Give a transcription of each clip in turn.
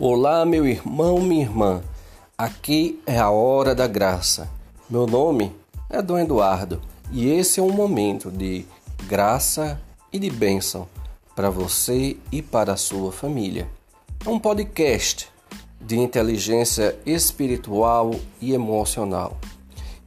Olá, meu irmão, minha irmã. Aqui é a hora da graça. Meu nome é Dom Eduardo e esse é um momento de graça e de bênção para você e para a sua família. É um podcast de inteligência espiritual e emocional.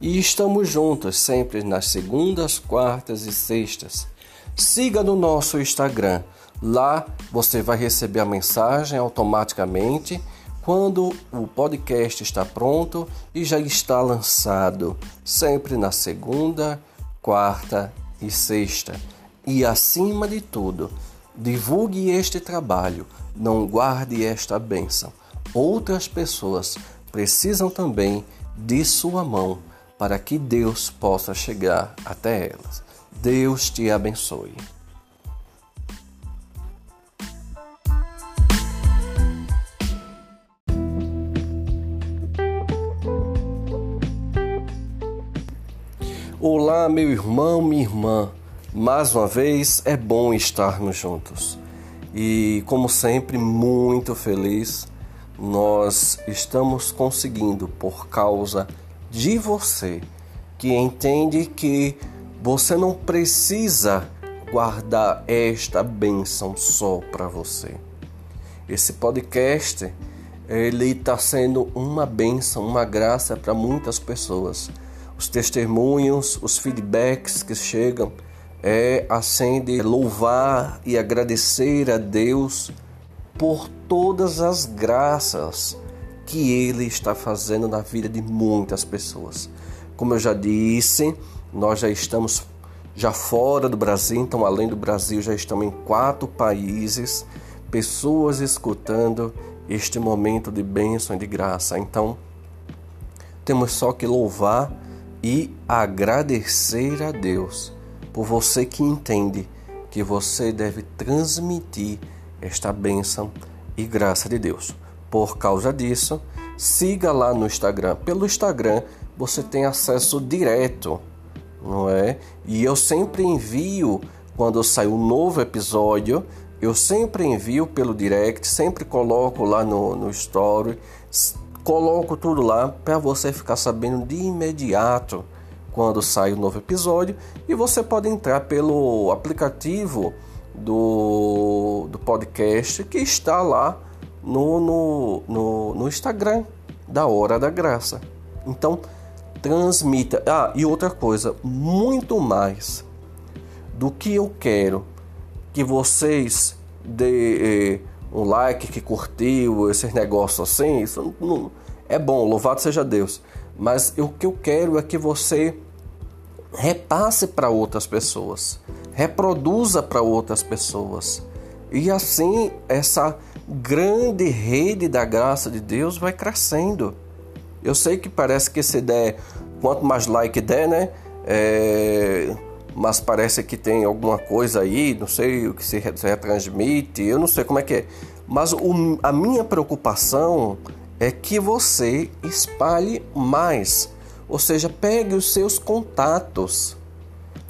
E estamos juntos sempre nas segundas, quartas e sextas. Siga no nosso Instagram Lá você vai receber a mensagem automaticamente quando o podcast está pronto e já está lançado, sempre na segunda, quarta e sexta. E acima de tudo, divulgue este trabalho, não guarde esta bênção. Outras pessoas precisam também de sua mão para que Deus possa chegar até elas. Deus te abençoe. Meu irmão, minha irmã. Mais uma vez é bom estarmos juntos. E, como sempre, muito feliz, nós estamos conseguindo por causa de você que entende que você não precisa guardar esta bênção só para você. Esse podcast ele está sendo uma bênção, uma graça para muitas pessoas os testemunhos, os feedbacks que chegam, é acende louvar e agradecer a Deus por todas as graças que Ele está fazendo na vida de muitas pessoas. Como eu já disse, nós já estamos já fora do Brasil, então além do Brasil já estamos em quatro países, pessoas escutando este momento de bênção e de graça. Então temos só que louvar e agradecer a Deus por você que entende que você deve transmitir esta bênção e graça de Deus. Por causa disso, siga lá no Instagram. Pelo Instagram você tem acesso direto, não é? E eu sempre envio quando sai um novo episódio, eu sempre envio pelo direct, sempre coloco lá no, no story Coloco tudo lá para você ficar sabendo de imediato quando sai o um novo episódio e você pode entrar pelo aplicativo do, do podcast que está lá no, no, no, no Instagram da Hora da Graça. Então, transmita. Ah, e outra coisa, muito mais do que eu quero que vocês dê, eh, um like, que curtiu, esses negócios assim, isso não, é bom, louvado seja Deus. Mas o que eu quero é que você repasse para outras pessoas, reproduza para outras pessoas. E assim essa grande rede da graça de Deus vai crescendo. Eu sei que parece que se der, quanto mais like der, né? É, mas parece que tem alguma coisa aí, não sei o que se retransmite, eu não sei como é que é. Mas o, a minha preocupação é que você espalhe mais, ou seja, pegue os seus contatos,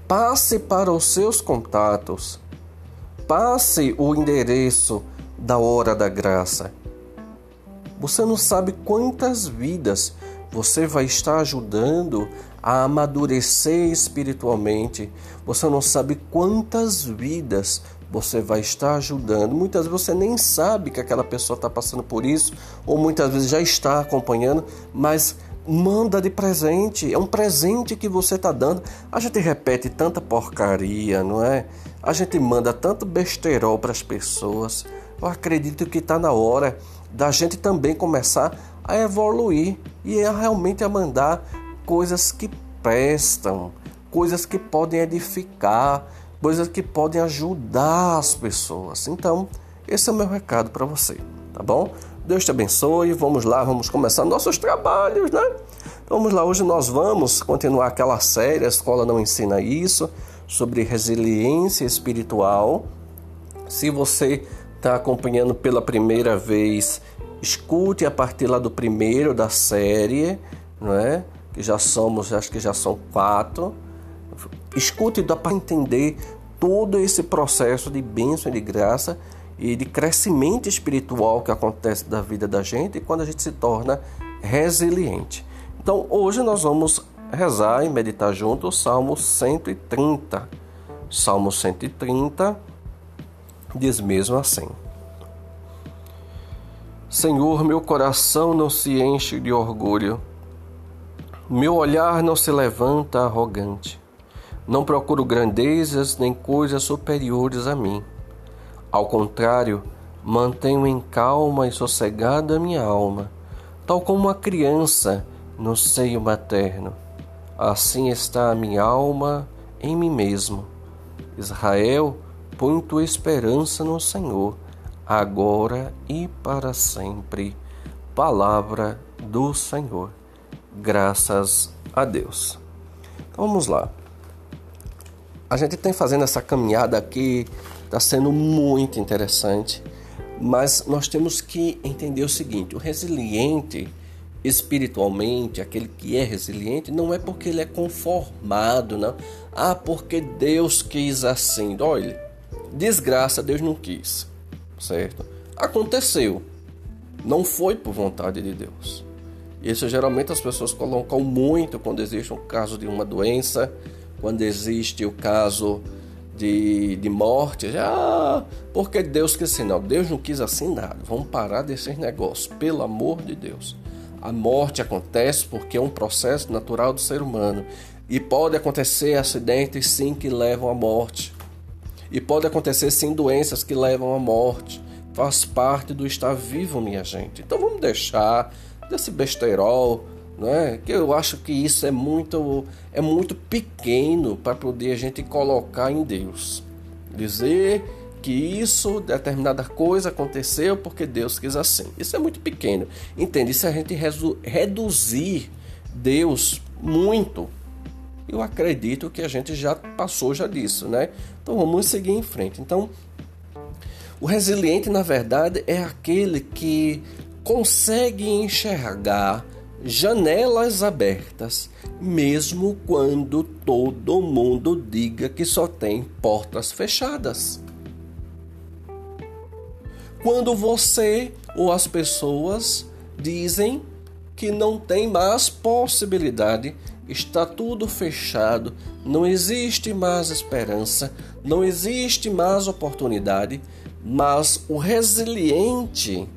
passe para os seus contatos, passe o endereço da hora da graça. Você não sabe quantas vidas você vai estar ajudando a amadurecer espiritualmente. Você não sabe quantas vidas você vai estar ajudando. Muitas vezes você nem sabe que aquela pessoa está passando por isso, ou muitas vezes já está acompanhando, mas manda de presente. É um presente que você está dando. A gente repete tanta porcaria, não é? A gente manda tanto besterol para as pessoas. Eu acredito que está na hora da gente também começar a evoluir e a realmente a mandar coisas que prestam, coisas que podem edificar, coisas que podem ajudar as pessoas. Então, esse é o meu recado para você, tá bom? Deus te abençoe. Vamos lá, vamos começar nossos trabalhos, né? Vamos lá, hoje nós vamos continuar aquela série, a escola não ensina isso, sobre resiliência espiritual. Se você está acompanhando pela primeira vez, escute a partir lá do primeiro da série, não é? Que já somos, acho que já são quatro. Escute, dá para entender todo esse processo de bênção e de graça e de crescimento espiritual que acontece da vida da gente quando a gente se torna resiliente. Então, hoje nós vamos rezar e meditar junto o Salmo 130. Salmo 130 diz mesmo assim: Senhor, meu coração não se enche de orgulho, meu olhar não se levanta arrogante. Não procuro grandezas nem coisas superiores a mim. Ao contrário, mantenho em calma e sossegada a minha alma, tal como uma criança no seio materno. Assim está a minha alma em mim mesmo. Israel, põe tua esperança no Senhor, agora e para sempre. Palavra do Senhor. Graças a Deus. Então, vamos lá. A gente tem fazendo essa caminhada aqui, está sendo muito interessante, mas nós temos que entender o seguinte: o resiliente espiritualmente, aquele que é resiliente, não é porque ele é conformado, não. Ah, porque Deus quis assim. Olha, desgraça, Deus não quis, certo? Aconteceu, não foi por vontade de Deus. Isso geralmente as pessoas colocam muito quando existe um caso de uma doença, quando existe o caso de, de morte. Ah, porque Deus quis assim. Não, Deus não quis assim nada. Vamos parar desses negócios, pelo amor de Deus. A morte acontece porque é um processo natural do ser humano. E pode acontecer acidentes sim que levam à morte. E pode acontecer sim doenças que levam à morte. Faz parte do estar vivo, minha gente. Então vamos deixar desse besteirol, né? Que eu acho que isso é muito é muito pequeno para poder a gente colocar em Deus. Dizer que isso, determinada coisa aconteceu porque Deus quis assim. Isso é muito pequeno. Entende? Se a gente reduzir Deus muito, eu acredito que a gente já passou já disso, né? Então vamos seguir em frente. Então, o resiliente, na verdade, é aquele que consegue enxergar janelas abertas, mesmo quando todo mundo diga que só tem portas fechadas. Quando você ou as pessoas dizem que não tem mais possibilidade, está tudo fechado, não existe mais esperança, não existe mais oportunidade, mas o resiliente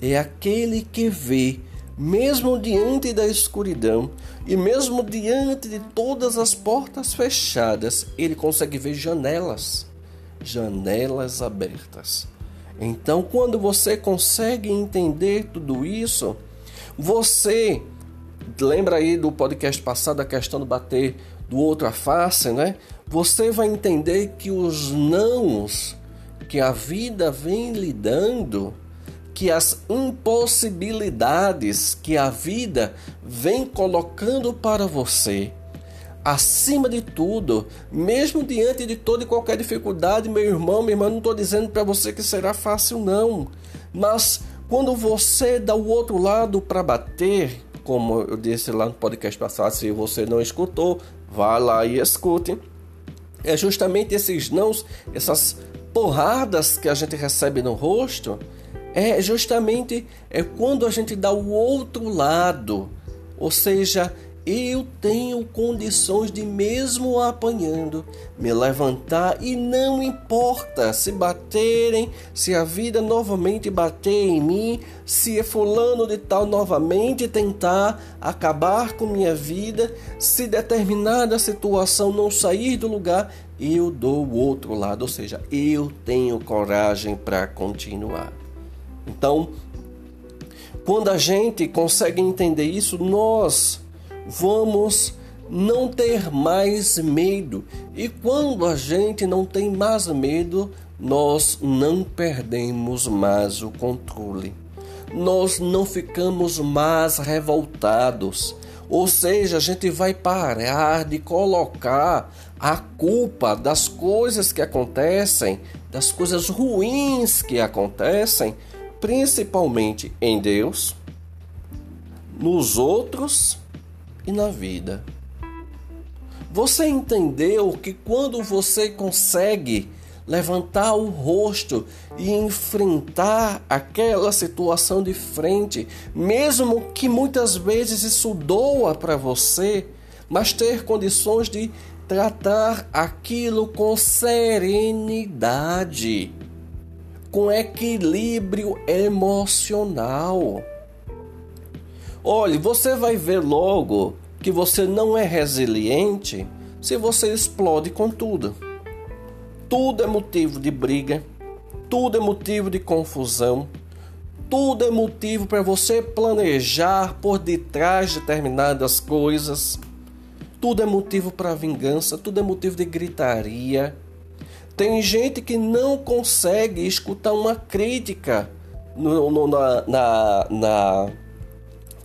é aquele que vê, mesmo diante da escuridão e mesmo diante de todas as portas fechadas, ele consegue ver janelas, janelas abertas. Então, quando você consegue entender tudo isso, você lembra aí do podcast passado a questão do bater do outro a face, né? Você vai entender que os nãos que a vida vem lhe dando que as impossibilidades que a vida vem colocando para você, acima de tudo, mesmo diante de toda e qualquer dificuldade, meu irmão, minha irmã, não estou dizendo para você que será fácil, não, mas quando você dá o outro lado para bater, como eu disse lá no podcast passado, se você não escutou, vá lá e escute. É justamente esses nãos, essas porradas que a gente recebe no rosto, é justamente é quando a gente dá o outro lado, ou seja, eu tenho condições de mesmo apanhando me levantar e não importa se baterem, se a vida novamente bater em mim, se é fulano de tal novamente tentar acabar com minha vida, se determinada situação não sair do lugar, eu dou o outro lado, ou seja, eu tenho coragem para continuar. Então, quando a gente consegue entender isso, nós vamos não ter mais medo. E quando a gente não tem mais medo, nós não perdemos mais o controle. Nós não ficamos mais revoltados. Ou seja, a gente vai parar de colocar a culpa das coisas que acontecem, das coisas ruins que acontecem, principalmente em Deus, nos outros e na vida. Você entendeu que quando você consegue levantar o rosto e enfrentar aquela situação de frente, mesmo que muitas vezes isso doa para você, mas ter condições de tratar aquilo com serenidade, com equilíbrio emocional. Olhe, você vai ver logo que você não é resiliente se você explode com tudo. Tudo é motivo de briga, tudo é motivo de confusão, tudo é motivo para você planejar por detrás de determinadas coisas, tudo é motivo para vingança, tudo é motivo de gritaria. Tem gente que não consegue escutar uma crítica no, no, na, na, na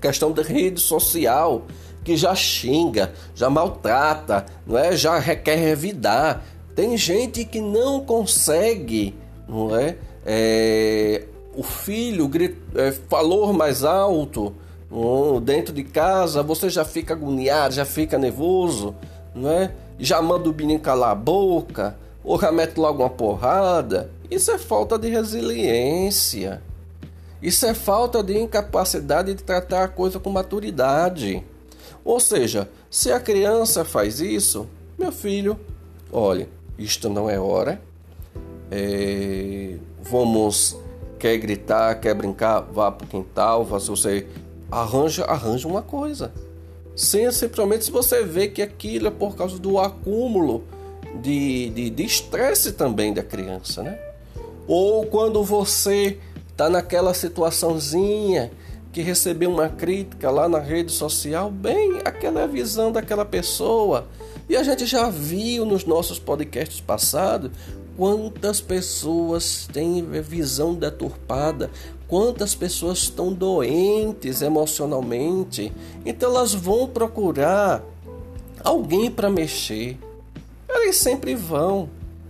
questão da rede social que já xinga, já maltrata, não é? Já requer revidar. Tem gente que não consegue, não é? é o filho grita, é, falou mais alto dentro de casa, você já fica agoniado, já fica nervoso, não é? Já manda o menino calar a boca, ou já mete logo uma porrada. Isso é falta de resiliência. Isso é falta de incapacidade de tratar a coisa com maturidade. Ou seja, se a criança faz isso, meu filho, olha, isto não é hora. É, vamos, quer gritar, quer brincar, vá para o quintal, vá, se você arranja, arranja uma coisa. Sem simplesmente se você vê que aquilo é por causa do acúmulo de estresse também da criança, né? Ou quando você está naquela situaçãozinha que recebeu uma crítica lá na rede social, bem, aquela é a visão daquela pessoa. E a gente já viu nos nossos podcasts passados quantas pessoas têm visão deturpada, quantas pessoas estão doentes emocionalmente. Então elas vão procurar alguém para mexer. Elas sempre vão.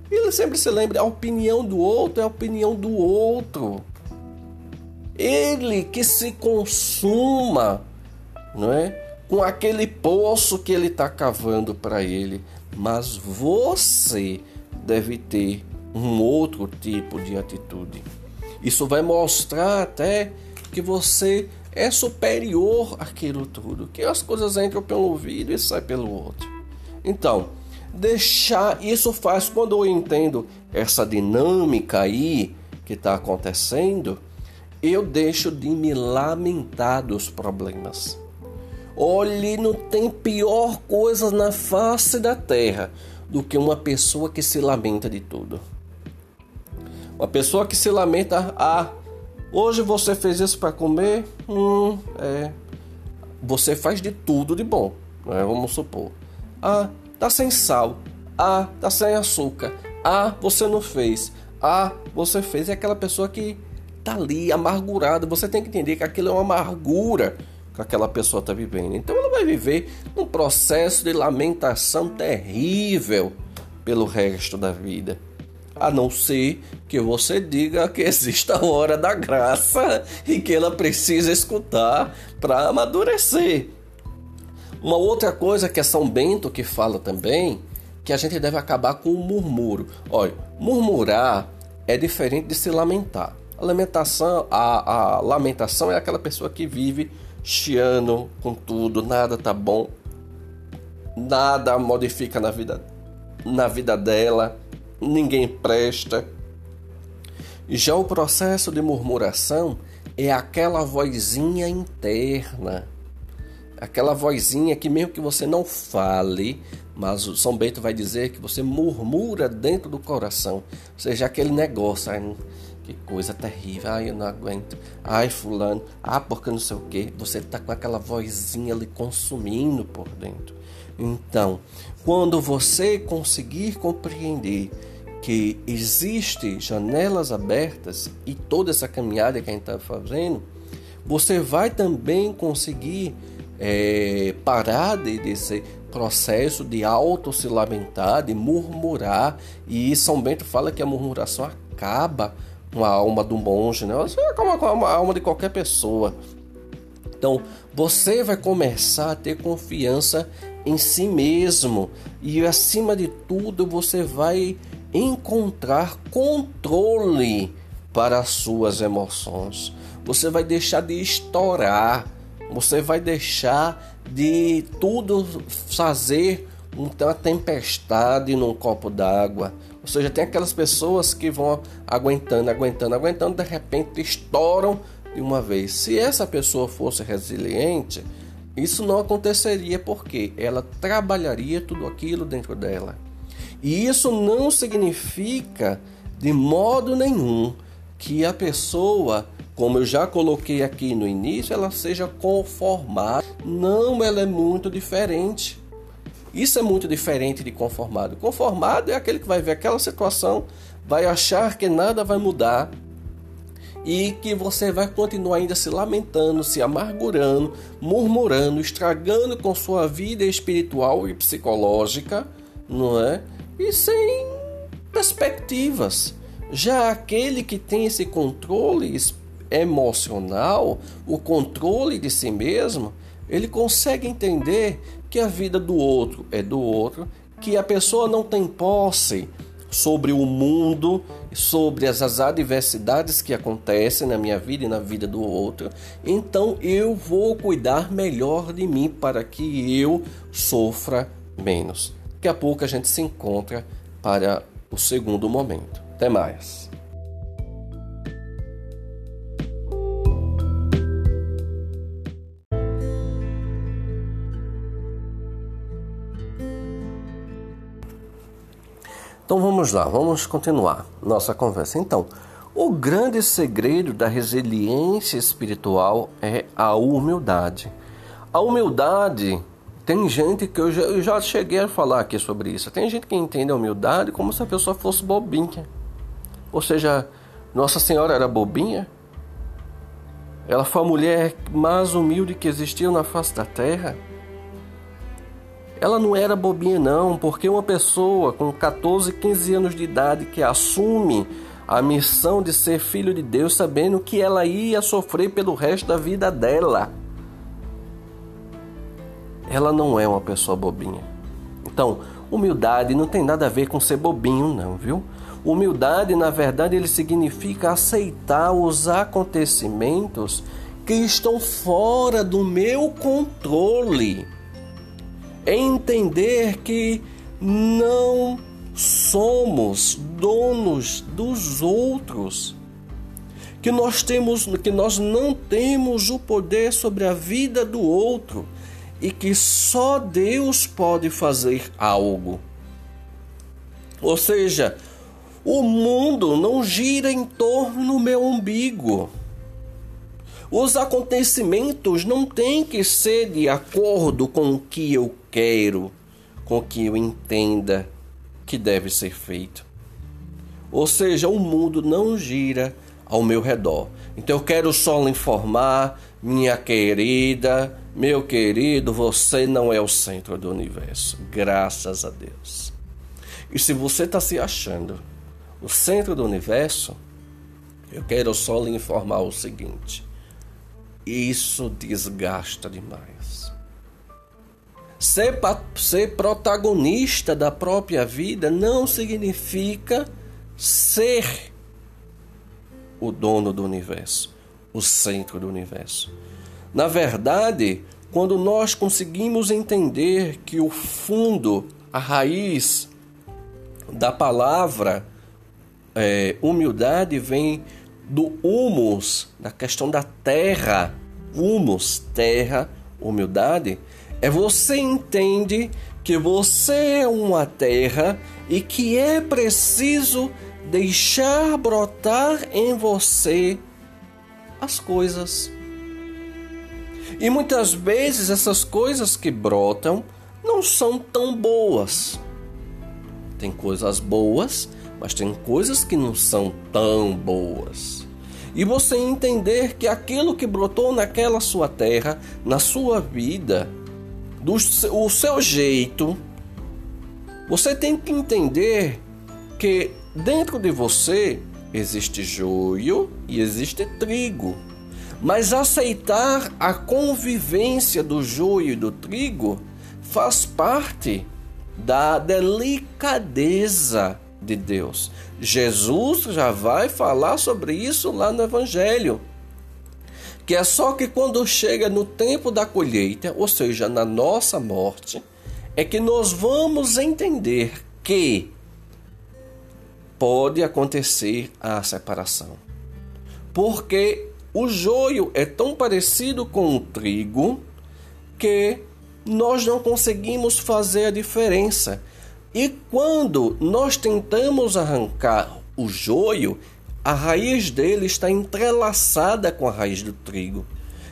E eles sempre se lembram, a opinião do outro é a opinião do outro. Ele que se consuma, não é? Com aquele poço que ele está cavando para ele. Mas você deve ter um outro tipo de atitude. Isso vai mostrar até que você é superior àquilo tudo, que as coisas entram pelo ouvido e saem pelo outro. Então, deixar isso faz quando eu entendo essa dinâmica aí que está acontecendo, eu deixo de me lamentar dos problemas. Olhe, não tem pior coisa na face da terra do que uma pessoa que se lamenta de tudo. Uma pessoa que se lamenta, ah, hoje você fez isso para comer? Hum, é. Você faz de tudo de bom, né? vamos supor. Ah, tá sem sal. Ah, tá sem açúcar. Ah, você não fez. Ah, você fez. É aquela pessoa que tá ali amargurada. Você tem que entender que aquilo é uma amargura que aquela pessoa está vivendo. Então ela vai viver um processo de lamentação terrível pelo resto da vida. A não ser que você diga que existe a hora da graça e que ela precisa escutar para amadurecer. Uma outra coisa que é São Bento que fala também, que a gente deve acabar com o murmúrio. Olha, murmurar é diferente de se lamentar. A lamentação, a, a lamentação é aquela pessoa que vive chiando com tudo, nada tá bom, nada modifica na vida, na vida dela, ninguém presta. Já o processo de murmuração é aquela vozinha interna, aquela vozinha que mesmo que você não fale, mas o São Bento vai dizer que você murmura dentro do coração, ou seja, aquele negócio, que coisa terrível. Ai, eu não aguento. Ai, fulano. Ah, porque não sei o que. Você tá com aquela vozinha ali consumindo por dentro. Então, quando você conseguir compreender que existe janelas abertas e toda essa caminhada que a gente está fazendo, você vai também conseguir é, parar de, desse processo de auto se lamentar, de murmurar. E São Bento fala que a murmuração acaba uma alma do monge, né? Isso é como a alma de qualquer pessoa. Então, você vai começar a ter confiança em si mesmo e acima de tudo você vai encontrar controle para as suas emoções. Você vai deixar de estourar, você vai deixar de tudo fazer uma tempestade num copo d'água. Ou seja, tem aquelas pessoas que vão aguentando, aguentando, aguentando, de repente estouram de uma vez. Se essa pessoa fosse resiliente, isso não aconteceria porque ela trabalharia tudo aquilo dentro dela. E isso não significa de modo nenhum que a pessoa, como eu já coloquei aqui no início, ela seja conformada. Não, ela é muito diferente. Isso é muito diferente de conformado. Conformado é aquele que vai ver aquela situação, vai achar que nada vai mudar, e que você vai continuar ainda se lamentando, se amargurando, murmurando, estragando com sua vida espiritual e psicológica, não é? E sem perspectivas. Já aquele que tem esse controle emocional, o controle de si mesmo, ele consegue entender que a vida do outro é do outro, que a pessoa não tem posse sobre o mundo, sobre as, adversidades que acontecem na minha vida e na vida do outro, então eu vou cuidar melhor de mim para que eu sofra menos. Daqui a pouco a gente se encontra para o segundo momento. Até mais. Então vamos lá, vamos continuar nossa conversa. Então, o grande segredo da resiliência espiritual é a humildade. A humildade, tem gente que eu já, eu já cheguei a falar aqui sobre isso. Tem gente que entende a humildade como se a pessoa fosse bobinha. Ou seja, Nossa Senhora era bobinha? Ela foi a mulher mais humilde que existiu na face da terra? Ela não era bobinha, não, porque uma pessoa com 14, 15 anos de idade que assume a missão de ser filho de Deus, sabendo que ela ia sofrer pelo resto da vida dela, ela não é uma pessoa bobinha. Então, humildade não tem nada a ver com ser bobinho, não, viu? Humildade, na verdade, ele significa aceitar os acontecimentos que estão fora do meu controle entender que não somos donos dos outros. Que nós temos que nós não temos o poder sobre a vida do outro e que só Deus pode fazer algo. Ou seja, o mundo não gira em torno do meu umbigo. Os acontecimentos não têm que ser de acordo com o que eu quero, com o que eu entenda que deve ser feito. Ou seja, o mundo não gira ao meu redor. Então eu quero só lhe informar, minha querida, meu querido, você não é o centro do universo. Graças a Deus. E se você está se achando o centro do universo, eu quero só lhe informar o seguinte: isso desgasta demais. Ser, ser protagonista da própria vida não significa ser o dono do universo, o centro do universo. Na verdade, quando nós conseguimos entender que o fundo, a raiz da palavra é, humildade vem do humus, da questão da terra, humus, terra, humildade, é você entende que você é uma terra e que é preciso deixar brotar em você as coisas. E muitas vezes essas coisas que brotam não são tão boas. Tem coisas boas mas tem coisas que não são tão boas. E você entender que aquilo que brotou naquela sua terra, na sua vida, do o seu jeito, você tem que entender que dentro de você existe joio e existe trigo. Mas aceitar a convivência do joio e do trigo faz parte da delicadeza de Deus. Jesus já vai falar sobre isso lá no Evangelho. Que é só que quando chega no tempo da colheita, ou seja, na nossa morte, é que nós vamos entender que pode acontecer a separação. Porque o joio é tão parecido com o trigo que nós não conseguimos fazer a diferença. E quando nós tentamos arrancar o joio, a raiz dele está entrelaçada com a raiz do trigo.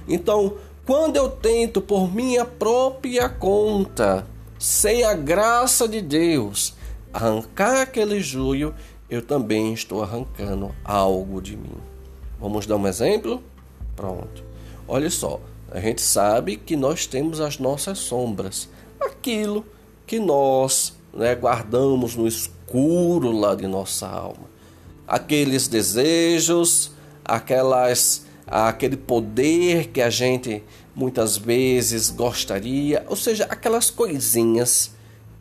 Então, quando eu tento por minha própria conta, sem a graça de Deus, arrancar aquele joio, eu também estou arrancando algo de mim. Vamos dar um exemplo? Pronto. Olha só, a gente sabe que nós temos as nossas sombras, aquilo que nós né, guardamos no escuro lá de nossa alma. Aqueles desejos, aquelas, aquele poder que a gente muitas vezes gostaria, ou seja, aquelas coisinhas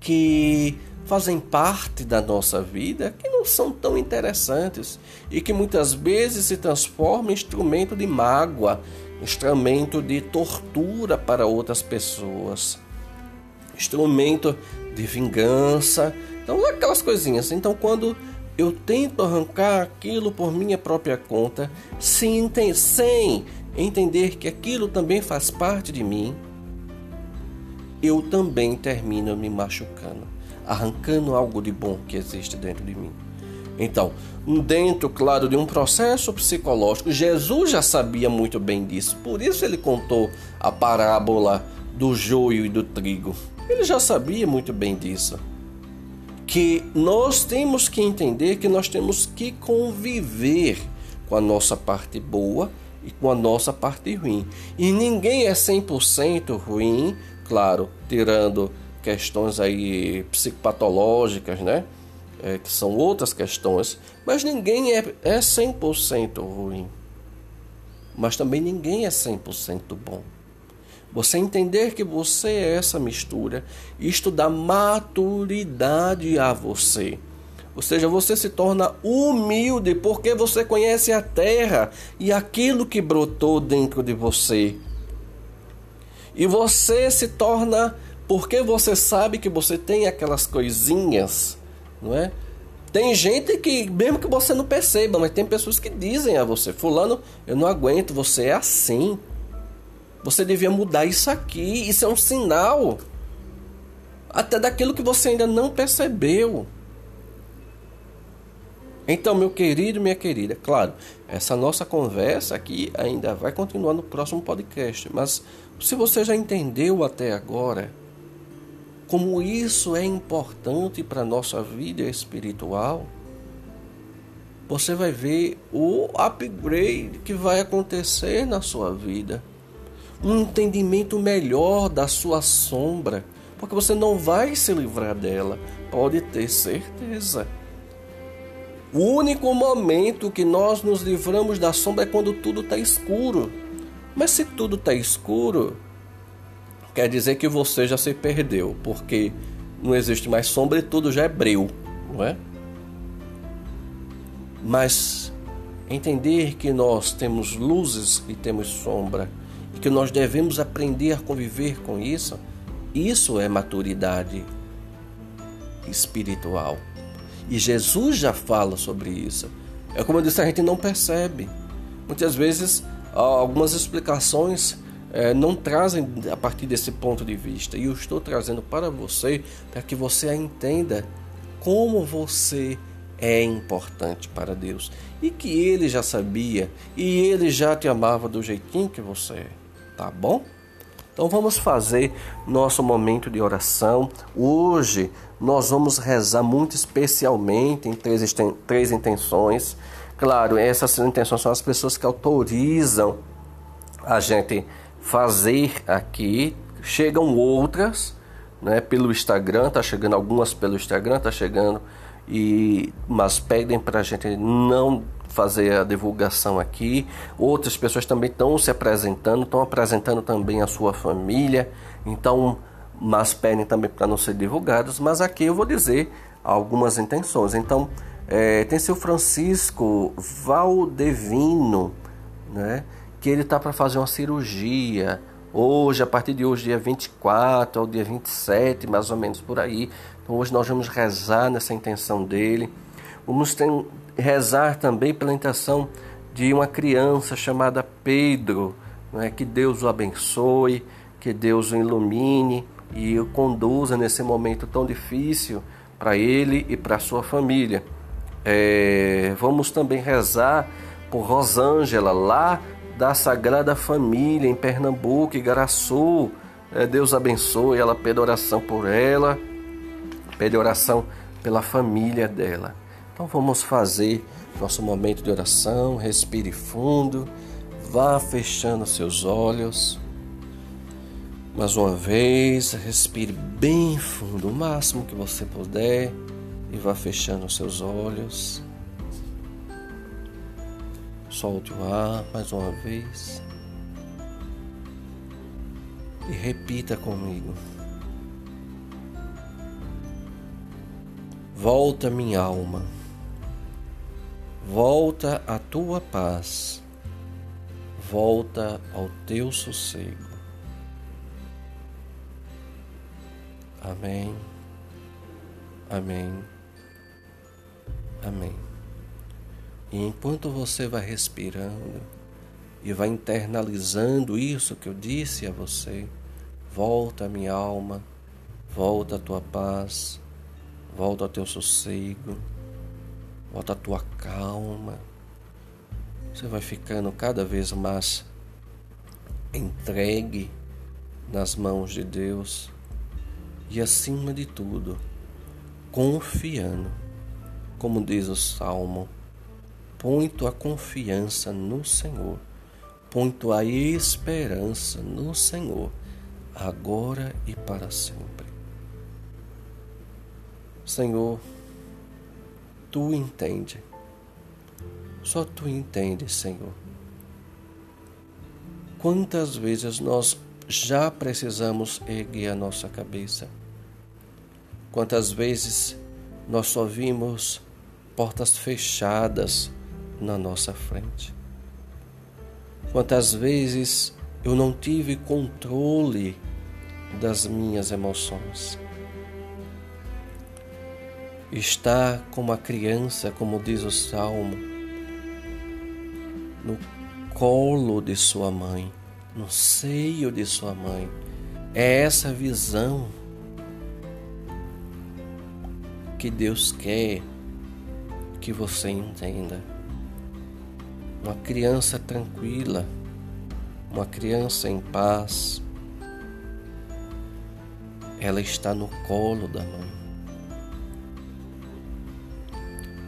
que fazem parte da nossa vida que não são tão interessantes e que muitas vezes se transformam em instrumento de mágoa, instrumento de tortura para outras pessoas, instrumento de vingança. Então, aquelas coisinhas. Então, quando eu tento arrancar aquilo por minha própria conta, sem, sem entender que aquilo também faz parte de mim, eu também termino me machucando, arrancando algo de bom que existe dentro de mim. Então, dentro, claro, de um processo psicológico, Jesus já sabia muito bem disso, por isso ele contou a parábola do joio e do trigo. Ele já sabia muito bem disso. Que nós temos que entender que nós temos que conviver com a nossa parte boa e com a nossa parte ruim. E ninguém é 100% ruim, claro, tirando questões aí psicopatológicas, né? É, que são outras questões, mas ninguém é, é 100% ruim. Mas também ninguém é 100% bom. Você entender que você é essa mistura, isto dá maturidade a você. Ou seja, você se torna humilde porque você conhece a terra e aquilo que brotou dentro de você. E você se torna porque você sabe que você tem aquelas coisinhas, não é? Tem gente que, mesmo que você não perceba, mas tem pessoas que dizem a você: Fulano, eu não aguento, você é assim. Você devia mudar isso aqui. Isso é um sinal. Até daquilo que você ainda não percebeu. Então, meu querido, minha querida, claro, essa nossa conversa aqui ainda vai continuar no próximo podcast, mas se você já entendeu até agora como isso é importante para a nossa vida espiritual, você vai ver o upgrade que vai acontecer na sua vida um entendimento melhor da sua sombra, porque você não vai se livrar dela, pode ter certeza. O único momento que nós nos livramos da sombra é quando tudo está escuro. Mas se tudo está escuro, quer dizer que você já se perdeu, porque não existe mais sombra e tudo já é breu, não é? Mas entender que nós temos luzes e temos sombra que nós devemos aprender a conviver com isso, isso é maturidade espiritual. E Jesus já fala sobre isso. É como eu disse, a gente não percebe. Muitas vezes, algumas explicações é, não trazem a partir desse ponto de vista. E eu estou trazendo para você, para que você entenda como você é importante para Deus. E que Ele já sabia, e Ele já te amava do jeitinho que você é tá bom? Então vamos fazer nosso momento de oração. Hoje nós vamos rezar muito especialmente em três, três intenções. Claro, essas intenções são as pessoas que autorizam a gente fazer aqui. Chegam outras, né, pelo Instagram, tá chegando algumas pelo Instagram, tá chegando e mas pedem para a gente não fazer a divulgação aqui. Outras pessoas também estão se apresentando, estão apresentando também a sua família. Então, mas pedem também para não ser divulgados. Mas aqui eu vou dizer algumas intenções. Então, é, tem seu Francisco Valdevino, né, que ele está para fazer uma cirurgia hoje, a partir de hoje, dia 24 ao dia 27, mais ou menos por aí. Então, hoje nós vamos rezar nessa intenção dele. Vamos ter, rezar também pela intenção de uma criança chamada Pedro, né, que Deus o abençoe, que Deus o ilumine e o conduza nesse momento tão difícil para ele e para sua família. É, vamos também rezar por Rosângela, lá da Sagrada Família, em Pernambuco, Igaraçu. É, Deus abençoe ela, pede oração por ela, pede oração pela família dela. Então vamos fazer nosso momento de oração, respire fundo, vá fechando seus olhos. Mais uma vez, respire bem fundo, o máximo que você puder e vá fechando seus olhos. Solte o ar mais uma vez e repita comigo. Volta, minha alma, volta a tua paz, volta ao teu sossego. Amém. Amém. Amém. E enquanto você vai respirando e vai internalizando isso que eu disse a você, volta minha alma, volta a tua paz, volta ao teu sossego, volta a tua calma. Você vai ficando cada vez mais entregue nas mãos de Deus e, acima de tudo, confiando, como diz o Salmo, põe tua confiança no Senhor, põe tua esperança no Senhor, agora e para sempre. Senhor, tu entende, só tu entende, Senhor. Quantas vezes nós já precisamos erguer a nossa cabeça? Quantas vezes nós só vimos portas fechadas na nossa frente? Quantas vezes eu não tive controle das minhas emoções? Está como a criança, como diz o salmo, no colo de sua mãe, no seio de sua mãe. É essa visão que Deus quer que você entenda. Uma criança tranquila, uma criança em paz, ela está no colo da mãe.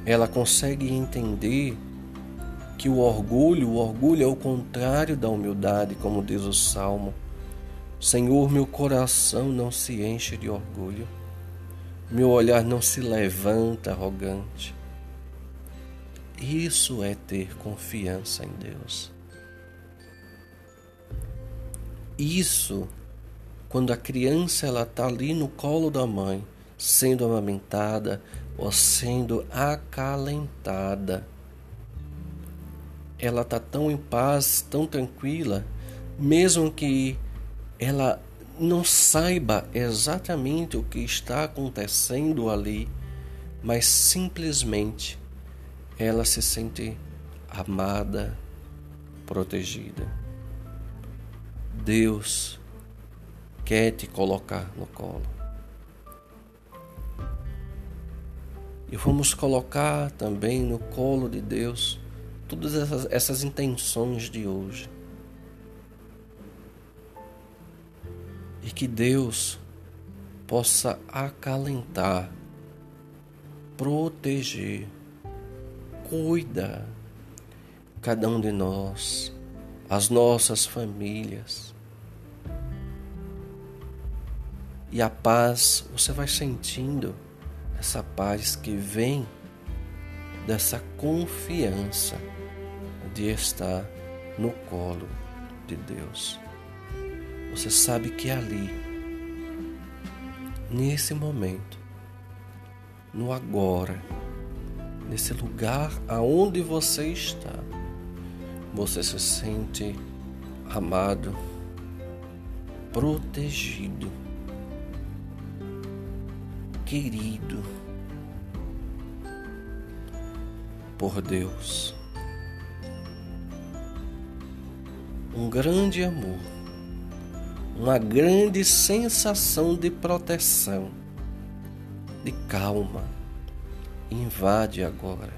Ela consegue entender que o orgulho, o orgulho é o contrário da humildade, como diz o salmo. Senhor, meu coração não se enche de orgulho meu olhar não se levanta arrogante. Isso é ter confiança em Deus. Isso, quando a criança ela está ali no colo da mãe, sendo amamentada ou sendo acalentada, ela está tão em paz, tão tranquila, mesmo que ela não saiba exatamente o que está acontecendo ali, mas simplesmente ela se sente amada, protegida. Deus quer te colocar no colo. E vamos colocar também no colo de Deus todas essas, essas intenções de hoje. e que Deus possa acalentar, proteger, cuida cada um de nós, as nossas famílias. E a paz, você vai sentindo essa paz que vem dessa confiança de estar no colo de Deus você sabe que ali, nesse momento, no agora, nesse lugar aonde você está. Você se sente amado, protegido, querido por Deus. Um grande amor, uma grande sensação de proteção, de calma, invade agora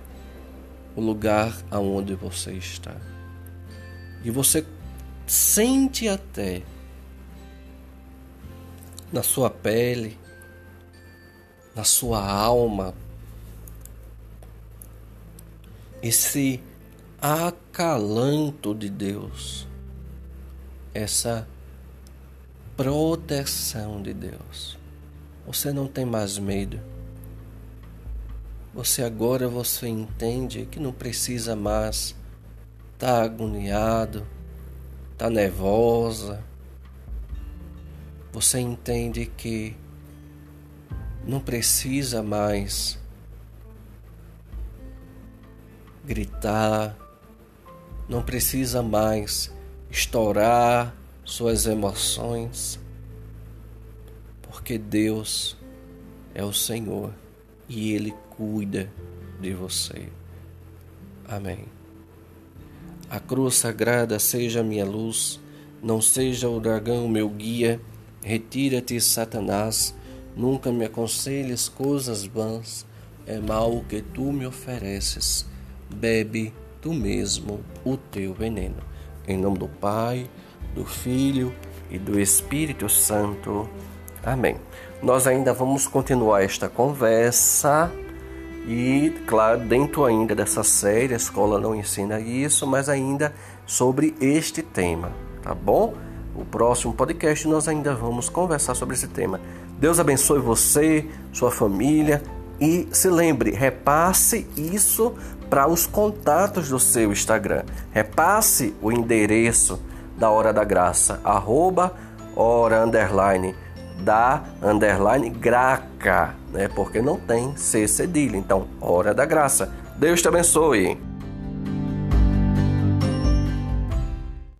o lugar aonde você está. E você sente até na sua pele, na sua alma, esse acalanto de Deus, essa proteção de Deus. Você não tem mais medo. Você agora você entende que não precisa mais estar tá agoniado, estar tá nervosa. Você entende que não precisa mais gritar, não precisa mais estourar suas emoções, porque Deus é o Senhor e Ele cuida de você. Amém. A cruz sagrada seja minha luz, não seja o dragão meu guia. Retira-te, Satanás, nunca me aconselhes coisas vãs, é mal o que tu me ofereces bebe tu mesmo o teu veneno. Em nome do Pai, do Filho e do Espírito Santo. Amém. Nós ainda vamos continuar esta conversa e, claro, dentro ainda dessa série, a escola não ensina isso, mas ainda sobre este tema, tá bom? O próximo podcast nós ainda vamos conversar sobre esse tema. Deus abençoe você, sua família e se lembre, repasse isso para os contatos do seu Instagram. Repasse o endereço da Hora da Graça, arroba hora underline da underline graca, né? Porque não tem C cedilha. Então, Hora da Graça. Deus te abençoe.